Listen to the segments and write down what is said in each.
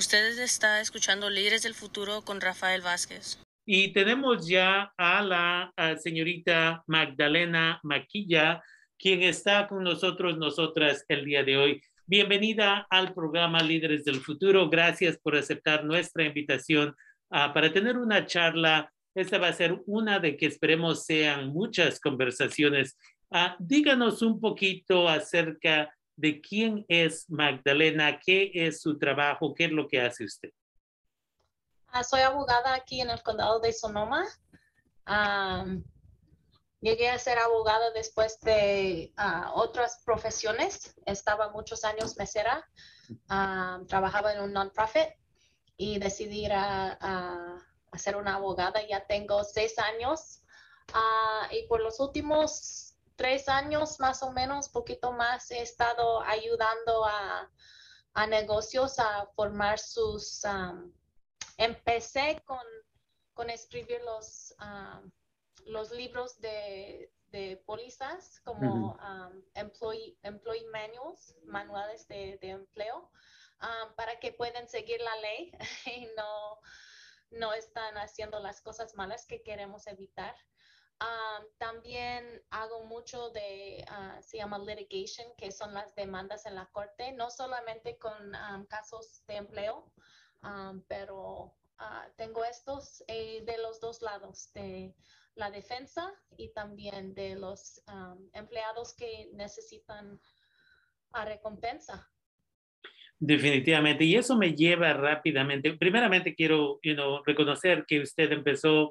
Ustedes está escuchando Líderes del Futuro con Rafael Vázquez. Y tenemos ya a la señorita Magdalena Maquilla, quien está con nosotros, nosotras el día de hoy. Bienvenida al programa Líderes del Futuro. Gracias por aceptar nuestra invitación ah, para tener una charla. Esta va a ser una de que esperemos sean muchas conversaciones. Ah, díganos un poquito acerca de quién es Magdalena, qué es su trabajo, qué es lo que hace usted. Ah, soy abogada aquí en el condado de Sonoma. llegué a ser abogada después de ah, otras profesiones. Estaba muchos años mesera, trabajaba en un non-profit y decidí ir a, ser una abogada. Ya tengo seis años ah, y por los últimos tres años más o menos, poquito más, he estado ayudando a, negocios a formar sus... empecé con, con, escribir los, los libros de, de pólizas como employee, employee, manuals, manuales de, empleo, para que puedan seguir la ley y no, no están haciendo las cosas malas que queremos evitar también hago mucho de, uh, se llama litigation, que son las demandas en la corte, no solamente con casos de empleo, pero ah, tengo estos eh, de los dos lados, de la defensa y también de los empleados que necesitan a recompensa. Definitivamente, y eso me lleva rápidamente. Primeramente quiero reconocer que usted empezó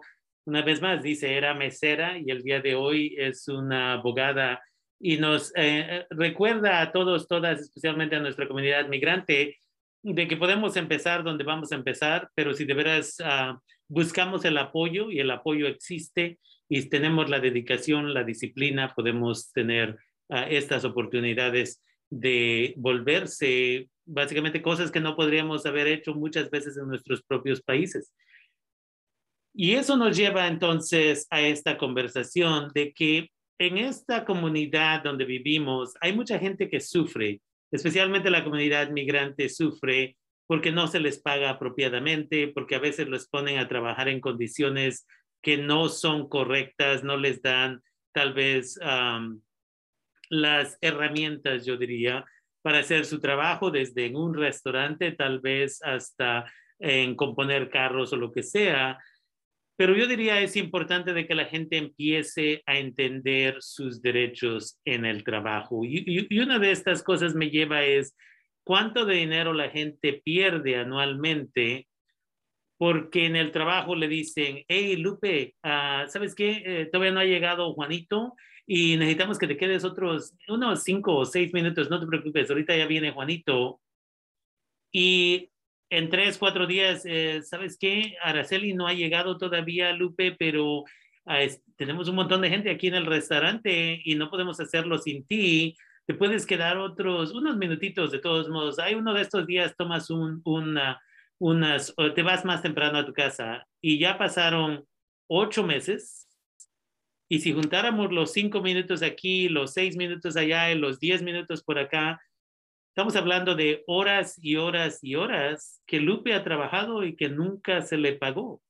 una vez más, dice, era mesera y el día de hoy es una abogada y nos eh, recuerda a todos, todas, especialmente a nuestra comunidad migrante, de que podemos empezar donde vamos a empezar, pero si de veras ah, buscamos el apoyo y el apoyo existe y tenemos la dedicación, la disciplina, podemos tener ah, estas oportunidades de volverse básicamente cosas que no podríamos haber hecho muchas veces en nuestros propios países. Y eso nos lleva entonces a esta conversación de que en esta comunidad donde vivimos hay mucha gente que sufre, especialmente la comunidad migrante sufre porque no se les paga apropiadamente, porque a veces los ponen a trabajar en condiciones que no son correctas, no les dan tal vez las herramientas, yo diría, para hacer su trabajo desde en un restaurante, tal vez hasta en componer carros o lo que sea. Pero yo diría es importante de que la gente empiece a entender sus derechos en el trabajo. Y, una de estas cosas me lleva es cuánto de dinero la gente pierde anualmente porque en el trabajo le dicen, hey Lupe, ah, ¿sabes qué? Eh, todavía no ha llegado Juanito y necesitamos que te quedes otros unos cinco o seis minutos, no te preocupes, ahorita ya viene Juanito. Y en tres, cuatro días, eh, ¿sabes qué? Araceli no ha llegado todavía, Lupe, pero ah, tenemos un montón de gente aquí en el restaurante y no podemos hacerlo sin ti. Te puedes quedar otros, unos minutitos de todos modos. Hay uno de estos días, tomas un, una, unas, te vas más temprano a tu casa y ya pasaron ocho meses. Y si juntáramos los cinco minutos aquí, los seis minutos allá y los diez minutos por acá, Estamos hablando de horas y horas y horas que Lupe ha trabajado y que nunca se le pagó.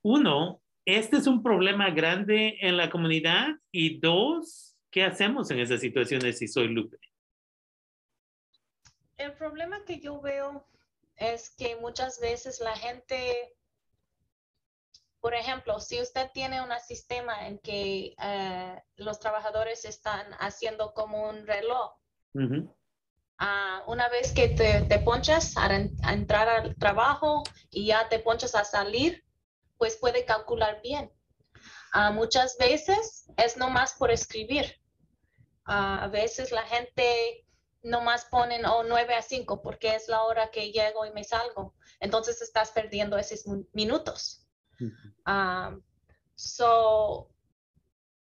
Uno, este es un problema grande en la comunidad y dos, ¿qué hacemos en esas situaciones si soy Lupe? El problema que yo veo es que muchas veces la gente, por ejemplo, si usted tiene un sistema en que eh, los trabajadores están haciendo como un reloj, Ah, una vez que te, ponchas a, entrar al trabajo y ya te ponchas a salir, pues puede calcular bien. Ah, muchas veces es nomás por escribir. Ah, a veces la gente nomás ponen oh, 9 a 5 porque es la hora que llego y me salgo. Entonces estás perdiendo esos minutos.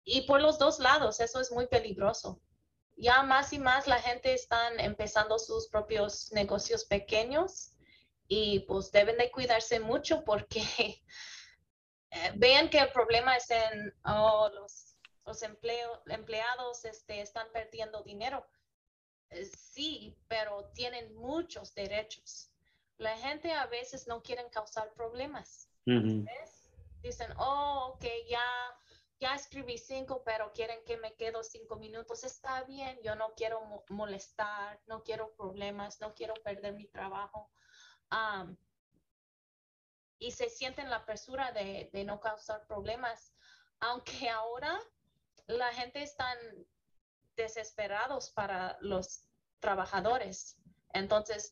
y por los dos lados, eso es muy peligroso ya más y más la gente están empezando sus propios negocios pequeños y pues deben de cuidarse mucho porque eh, vean que el problema es en oh, los, los empleados este, están perdiendo dinero. Eh, sí, pero tienen muchos derechos. La gente a veces no quieren causar problemas. Dicen, oh, ok, ya, ya escribí cinco, pero quieren que me quedo cinco minutos. Está bien, yo no quiero mo- molestar, no quiero problemas, no quiero perder mi trabajo. Am, y se sienten la presura de, de no causar problemas, aunque ahora la gente están desesperados para los trabajadores. Entonces,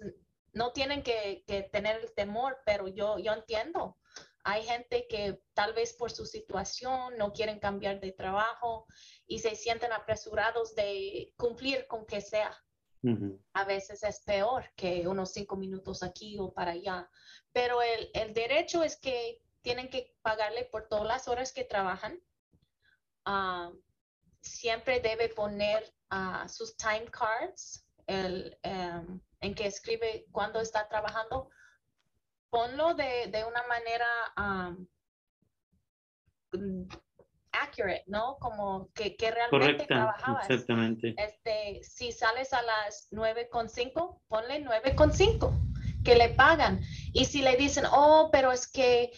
no tienen que, que tener el temor, pero yo, yo entiendo. Hay gente que tal vez por su situación no quieren cambiar de trabajo y se sienten apresurados de cumplir con que sea. Ujú. A veces es peor que unos cinco minutos aquí o para allá. Pero el, el derecho es que tienen que pagarle por todas las horas que trabajan. Ah, siempre debe poner ah, sus time cards, el, em, en que escribe cuándo está trabajando. Ponlo de, de una manera mm, accurate, ¿no? Como que, que realmente Correcta, trabajabas. exactamente. Este, si sales a las 9.5, ponle 9.5 que le pagan. Y si le dicen, oh, pero es que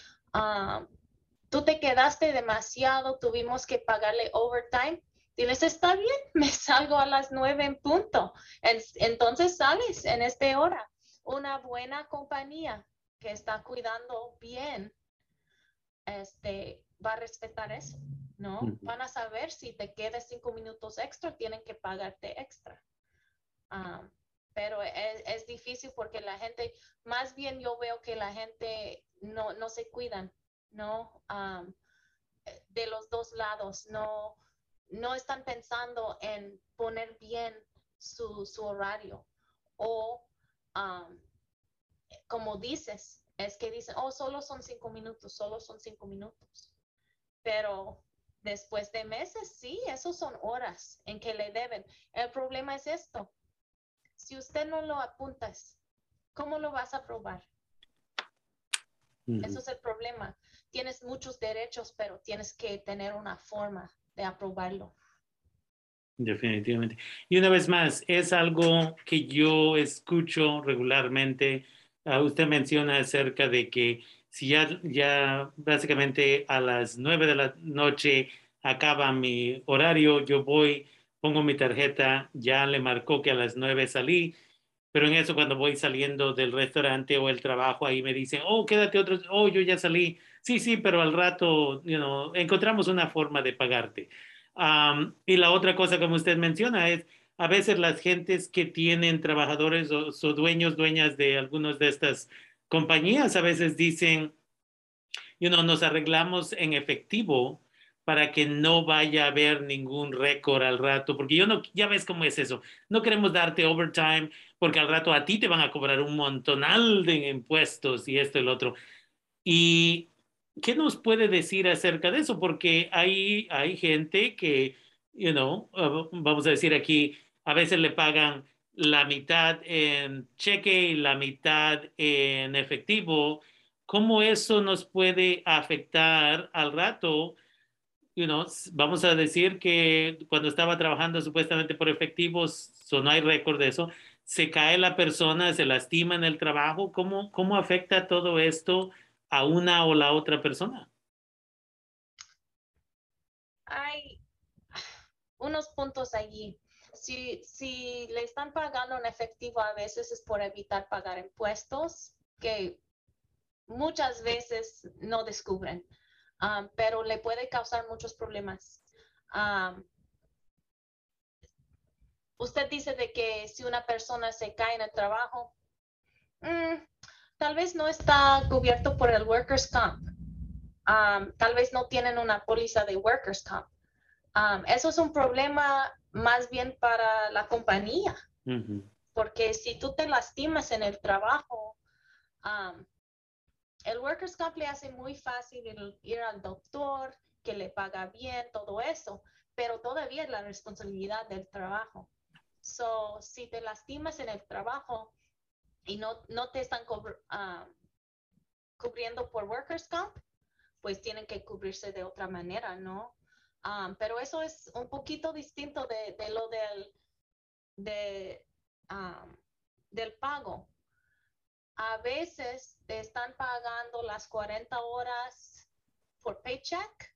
tú te quedaste demasiado, tuvimos que pagarle overtime, diles, está bien, me salgo a las 9 en punto. En- entonces sales en esta hora. Una buena compañía que está cuidando bien, este, va a respetar eso, ¿no? Ujú. Van a saber si te quedas cinco minutos extra, tienen que pagarte extra. Ah, pero es, es difícil porque la gente, más bien yo veo que la gente no, no se cuidan, ¿no? Am, de los dos lados, no, no están pensando en poner bien su, su horario. O, am, como dices, es que dicen, oh, solo son cinco minutos, solo son cinco minutos. Pero después de meses, sí, esos son horas en que le deben. El problema es esto. Si usted no lo apuntas, ¿cómo lo vas a probar? Eso es el problema. Tienes muchos derechos, pero tienes que tener una forma de aprobarlo. Definitivamente. Y una vez más, es algo que yo escucho regularmente. Ah, usted menciona acerca de que si ya, ya básicamente a las nueve de la noche acaba mi horario, yo voy, pongo mi tarjeta, ya le marcó que a las nueve salí, pero en eso cuando voy saliendo del restaurante o el trabajo, ahí me dicen, oh, quédate otro, oh, yo ya salí. Sí, sí, pero al rato, you encontramos una forma de pagarte. Y la otra cosa, como usted menciona, es a veces las gentes que tienen trabajadores o, o dueños, dueñas de algunas de estas compañías, a veces dicen, you know, nos arreglamos en efectivo para que no vaya a haber ningún récord al rato, porque yo no, ya ves cómo es eso, no queremos darte overtime porque al rato a ti te van a cobrar un montonal de impuestos y esto y lo otro. Y ¿qué nos puede decir acerca de eso? Porque hay, hay gente que, you know, uh, vamos a decir aquí, a veces le pagan la mitad en cheque y la mitad en efectivo. ¿Cómo eso nos puede afectar al rato? You know, vamos a decir que cuando estaba trabajando supuestamente por efectivos, so no hay récord de eso, se cae la persona, se lastima en el trabajo. ¿Cómo, cómo afecta todo esto a una o la otra persona? Hay unos puntos allí. Si, le están pagando en efectivo, a veces es por evitar pagar impuestos, que muchas veces no descubren, um, pero le puede causar muchos problemas. Um, usted dice de que si una persona se cae en el trabajo, mm, tal vez no está cubierto por el workers' comp. Um, tal vez no tienen una póliza de workers' comp. Um, eso es un problema más bien para la compañía, Uh -huh. porque si tú te lastimas en el trabajo, um, el workers' comp le hace muy fácil ir, ir, al doctor, que le paga bien, todo eso, pero todavía es la responsabilidad del trabajo. So, si te lastimas en el trabajo y no, no te están uh, cubriendo por workers' comp, pues tienen que cubrirse de otra manera, ¿no? Um, pero eso es un poquito distinto de, de lo del, de, um, del pago. a veces te están pagando las 40 horas por paycheck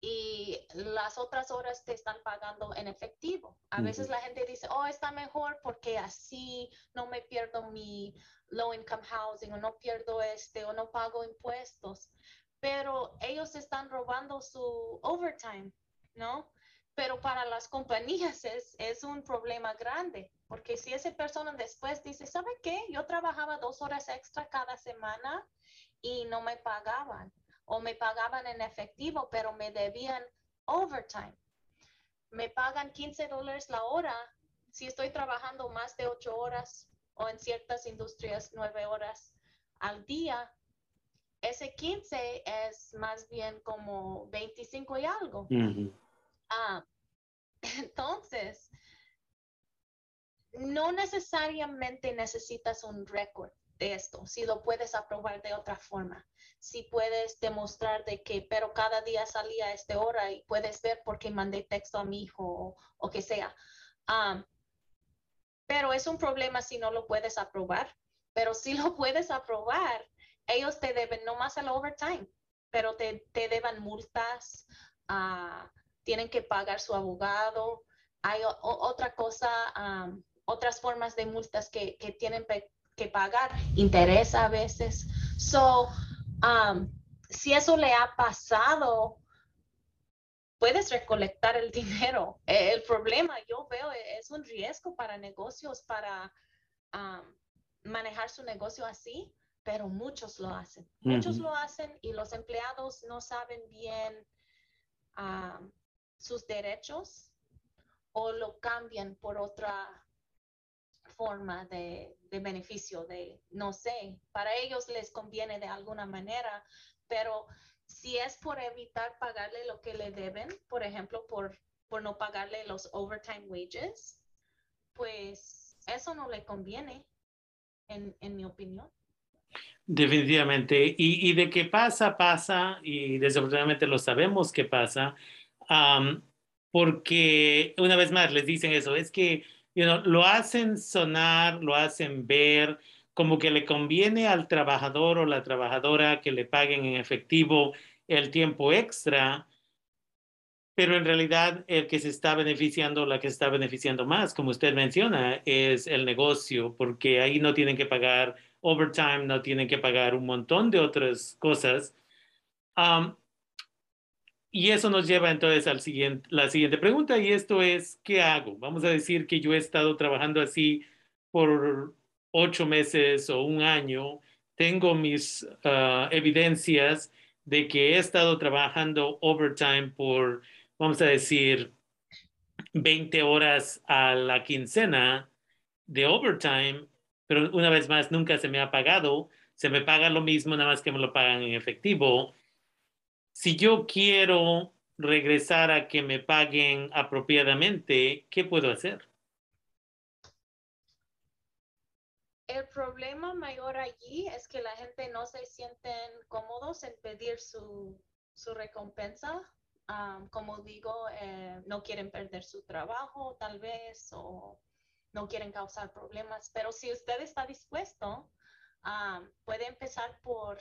y las otras horas te están pagando en efectivo. A veces la gente dice, oh, está mejor porque así no me pierdo mi low income housing o no pierdo este o no pago impuestos. Pero ellos están robando su overtime, ¿no? Pero para las compañías es, es un problema grande, porque si esa persona después dice, ¿sabe qué? Yo trabajaba dos horas extra cada semana y no me pagaban o me pagaban en efectivo, pero me debían overtime. Me pagan 15 dólares la hora si estoy trabajando más de 8 horas o en ciertas industrias 9 horas al día. Ese 15 es más bien como 25 y algo. Ah, entonces, no necesariamente necesitas un récord de esto, si lo puedes aprobar de otra forma si puedes demostrar de que, pero cada día salía a esta hora y puedes ver por qué mandé texto a mi hijo o, que sea. pero es un problema si no lo puedes aprobar. Pero si lo puedes aprobar, ellos te deben no más el overtime, pero te, te deben multas, uh, tienen que pagar su abogado. Hay otra cosa, otras formas de multas que, que tienen que pagar, interés a veces. So, si eso le ha pasado, puedes recolectar el dinero. E, el problema, yo veo, e, es un riesgo para negocios, para manejar su negocio así, pero muchos lo hacen. Muchos lo hacen y los empleados no saben bien sus derechos o lo cambian por otra forma de, beneficio, de, no sé, para ellos les conviene de alguna manera, pero si es por evitar pagarle lo que le deben, por ejemplo, por, por no pagarle los overtime wages, pues eso no le conviene, en, mi opinión. Definitivamente. Y, de qué pasa, pasa, y desafortunadamente lo sabemos que pasa, porque una vez más les dicen eso, es que lo hacen sonar, lo hacen ver como que le conviene al trabajador o la trabajadora que le paguen en efectivo el tiempo extra, pero en realidad el que se está beneficiando, la que está beneficiando más, como usted menciona, es el negocio, porque ahí no tienen que pagar overtime, no tienen que pagar un montón de otras cosas. Y eso nos lleva entonces a siguiente, la siguiente pregunta y esto es, ¿qué hago? Vamos a decir que yo he estado trabajando así por ocho meses o un año, tengo mis ah, evidencias de que he estado trabajando overtime por, vamos a decir, 20 horas a la quincena de overtime, pero una vez más nunca se me ha pagado, se me paga lo mismo, nada más que me lo pagan en efectivo si yo quiero regresar a que me paguen apropiadamente, ¿qué puedo hacer? El problema mayor allí es que la gente no se sienten cómodos en pedir su, recompensa. como digo, eh, no quieren perder su trabajo tal vez o no quieren causar problemas, pero si usted está dispuesto, puede empezar por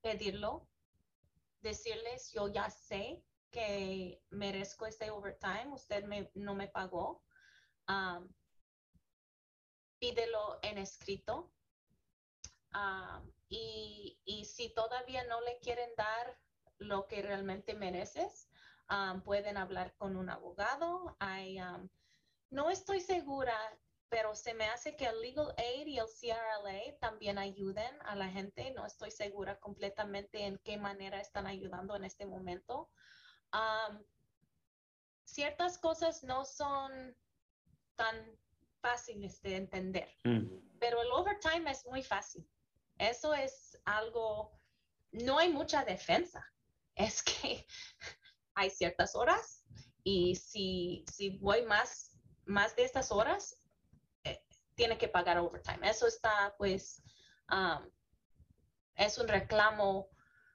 pedirlo decirles, yo ya sé que merezco este overtime, usted no me pagó. pídelo en escrito. y, si todavía no le quieren dar lo que realmente mereces, pueden hablar con un abogado. No estoy segura pero se me hace que el Legal Aid y el CRLA también ayuden a la gente. No estoy segura completamente en qué manera están ayudando en este momento. ciertas cosas no son tan fáciles de entender, mm. pero el overtime es muy fácil. Eso es algo, no hay mucha defensa. Es que hay ciertas horas y si, si voy más, más de estas horas, tiene que pagar overtime. Eso está, pues, um, es un reclamo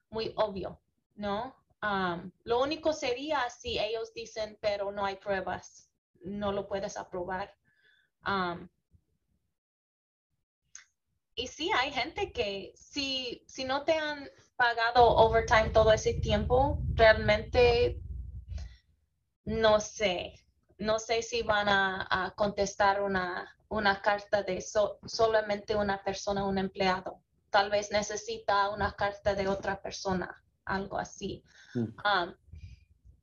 muy obvio, ¿no? Um, lo único sería si ellos dicen, pero no hay pruebas, no lo puedes aprobar. Um, y sí, hay gente que si, si no te han pagado overtime todo ese tiempo, realmente no sé, no sé si van a, contestar una, una, carta de solamente una persona, un empleado. Tal vez necesita una carta de otra persona, algo así. Mm. Um,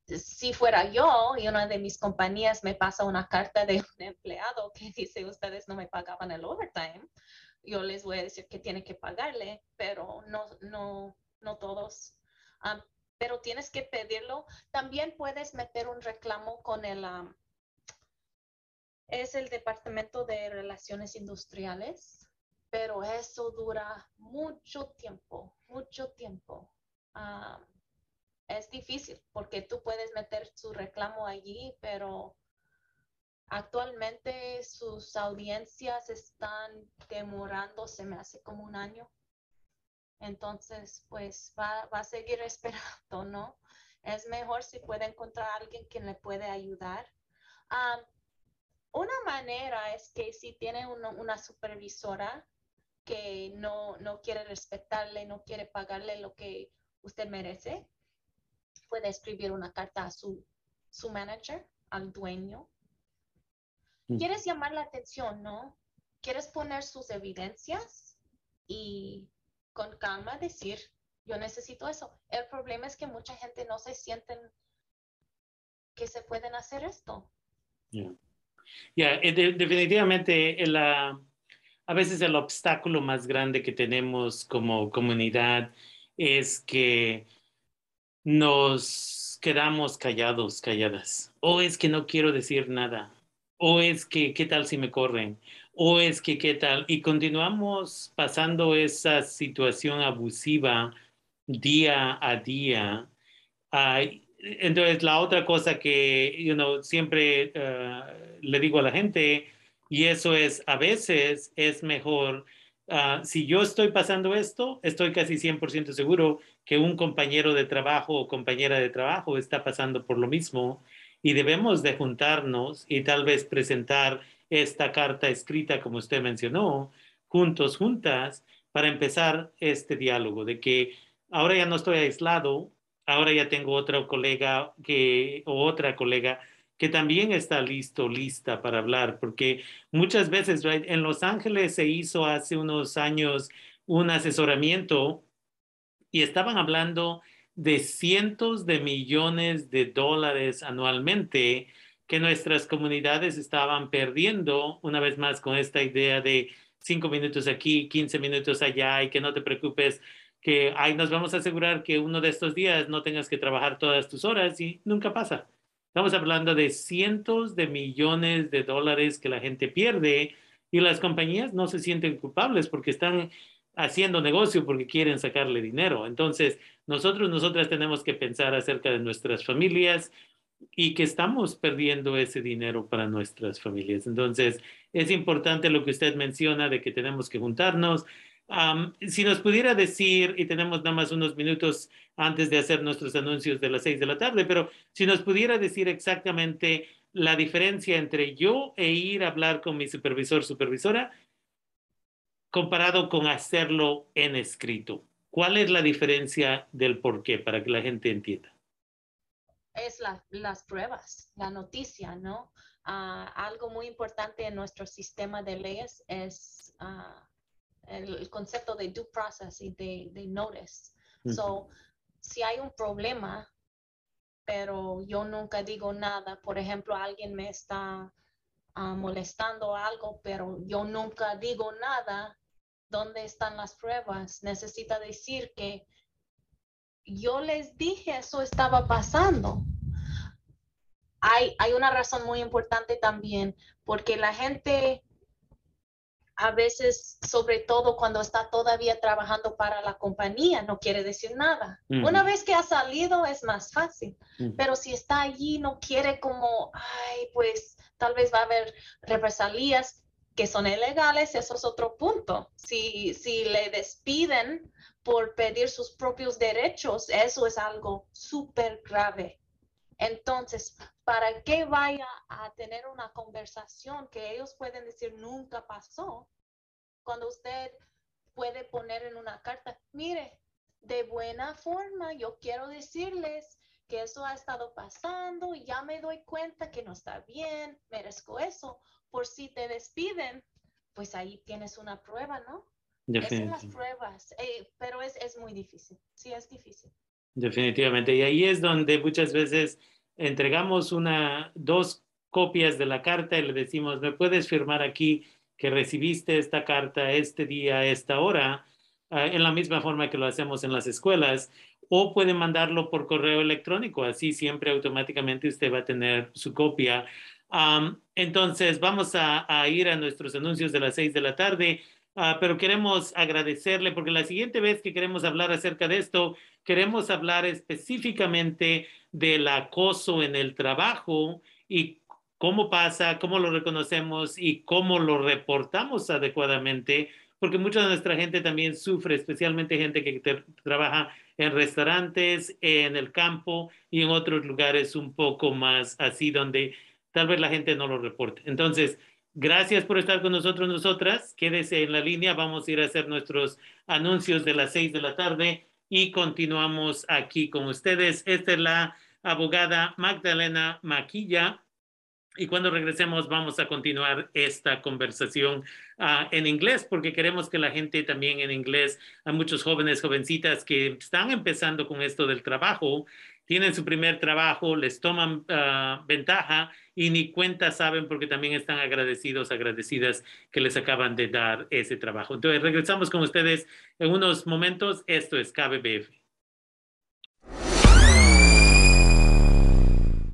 si fuera yo y una de mis compañías me pasa una carta de un empleado que dice ustedes no me pagaban el overtime, yo les voy a decir que tiene que pagarle, pero no, no, no todos. Um, pero tienes que pedirlo. También puedes meter un reclamo con el, um, es el Departamento de Relaciones Industriales, pero eso dura mucho tiempo, mucho tiempo. Um, es difícil porque tú puedes meter su reclamo allí, pero Actualmente sus audiencias están demorando, se me hace como un año. Entonces, pues va, a seguir esperando, ¿no? Es mejor si puede encontrar a alguien que le puede ayudar. Una manera es que si tiene una supervisora que no, no quiere respetarle, no quiere pagarle lo que usted merece, puede escribir una carta a su, su manager, al dueño, Mm. quieres llamar la atención, ¿no? Quieres poner sus evidencias y con calma decir, yo necesito eso. El problema es que mucha gente no se sienten que se pueden hacer esto. Ya, eh, definitivamente a veces el obstáculo más grande que tenemos como comunidad es que nos quedamos callados, calladas. O es que no quiero decir nada o es que qué tal si me corren, o es que qué tal, y continuamos pasando esa situación abusiva día a día. Entonces, la otra cosa que you know, siempre ah, le digo a la gente, y eso es, a veces es mejor, ah, si yo estoy pasando esto, estoy casi 100% seguro que un compañero de trabajo o compañera de trabajo está pasando por lo mismo y debemos de juntarnos y tal vez presentar esta carta escrita, como usted mencionó, juntos, juntas, para empezar este diálogo de que ahora ya no estoy aislado, ahora ya tengo otro colega que, o otra colega que también está listo, lista para hablar, porque muchas veces en Los Ángeles se hizo hace unos años un asesoramiento y estaban hablando de cientos de millones de dólares anualmente que nuestras comunidades estaban perdiendo, una vez más con esta idea de cinco minutos aquí, 15 minutos allá y que no te preocupes, que ahí nos vamos a asegurar que uno de estos días no tengas que trabajar todas tus horas y nunca pasa. Estamos hablando de cientos de millones de dólares que la gente pierde y las compañías no se sienten culpables porque están haciendo negocio porque quieren sacarle dinero. Entonces, nosotros, nosotras tenemos que pensar acerca de nuestras familias y que estamos perdiendo ese dinero para nuestras familias. Entonces, es importante lo que usted menciona de que tenemos que juntarnos. Si nos pudiera decir, y tenemos nada más unos minutos antes de hacer nuestros anuncios de las seis de la tarde, pero si nos pudiera decir exactamente la diferencia entre yo e ir a hablar con mi supervisor, supervisora, comparado con hacerlo en escrito. ¿Cuál es la diferencia del por qué para que la gente entienda? Es las pruebas, la noticia, ¿no? Ah, algo muy importante en nuestro sistema de leyes es ah, el, concepto de due process y de, de notice. So, si hay un problema, pero yo nunca digo nada, por ejemplo, alguien me está ah, molestando algo, pero yo nunca digo nada, ¿dónde están las pruebas? Necesita decir que yo les dije eso estaba pasando. Hay, hay una razón muy importante también, porque la gente a veces, sobre todo cuando está todavía trabajando para la compañía, no quiere decir nada. Una vez que ha salido es más fácil, pero si está allí, no quiere como, ay, pues tal vez va a haber represalias que son ilegales, eso es otro punto. Si, si le despiden por pedir sus propios derechos, eso es algo súper grave. Entonces, ¿para qué vaya a tener una conversación que ellos pueden decir nunca pasó? Cuando usted puede poner en una carta, mire, de buena forma, yo quiero decirles que eso ha estado pasando y ya me doy cuenta que no está bien, merezco eso. Por si te despiden, pues ahí tienes una prueba, ¿no? Esas son las pruebas, eh, pero es, es muy difícil, sí es difícil. Definitivamente, y ahí es donde muchas veces entregamos una, dos copias de la carta y le decimos, ¿me puedes firmar aquí que recibiste esta carta este día, esta hora? Ah, en la misma forma que lo hacemos en las escuelas, o puede mandarlo por correo electrónico, así siempre automáticamente usted va a tener su copia. entonces, vamos a, ir a nuestros anuncios de las seis de la tarde, ah, pero queremos agradecerle porque la siguiente vez que queremos hablar acerca de esto, queremos hablar específicamente del acoso en el trabajo y cómo pasa, cómo lo reconocemos y cómo lo reportamos adecuadamente porque mucha de nuestra gente también sufre, especialmente gente que trabaja en restaurantes, en el campo y en otros lugares un poco más así, donde tal vez la gente no lo reporte. Entonces, gracias por estar con nosotros, nosotras. Quédese en la línea, vamos a ir a hacer nuestros anuncios de las seis de la tarde y continuamos aquí con ustedes. Esta es la abogada Magdalena Maquilla y cuando regresemos vamos a continuar esta conversación uh, en inglés porque queremos que la gente también en inglés, hay muchos jóvenes, jovencitas que están empezando con esto del trabajo, tienen su primer trabajo, les toman uh, ventaja y ni cuenta saben porque también están agradecidos, agradecidas que les acaban de dar ese trabajo. Entonces regresamos con ustedes en unos momentos. Esto es KBBF.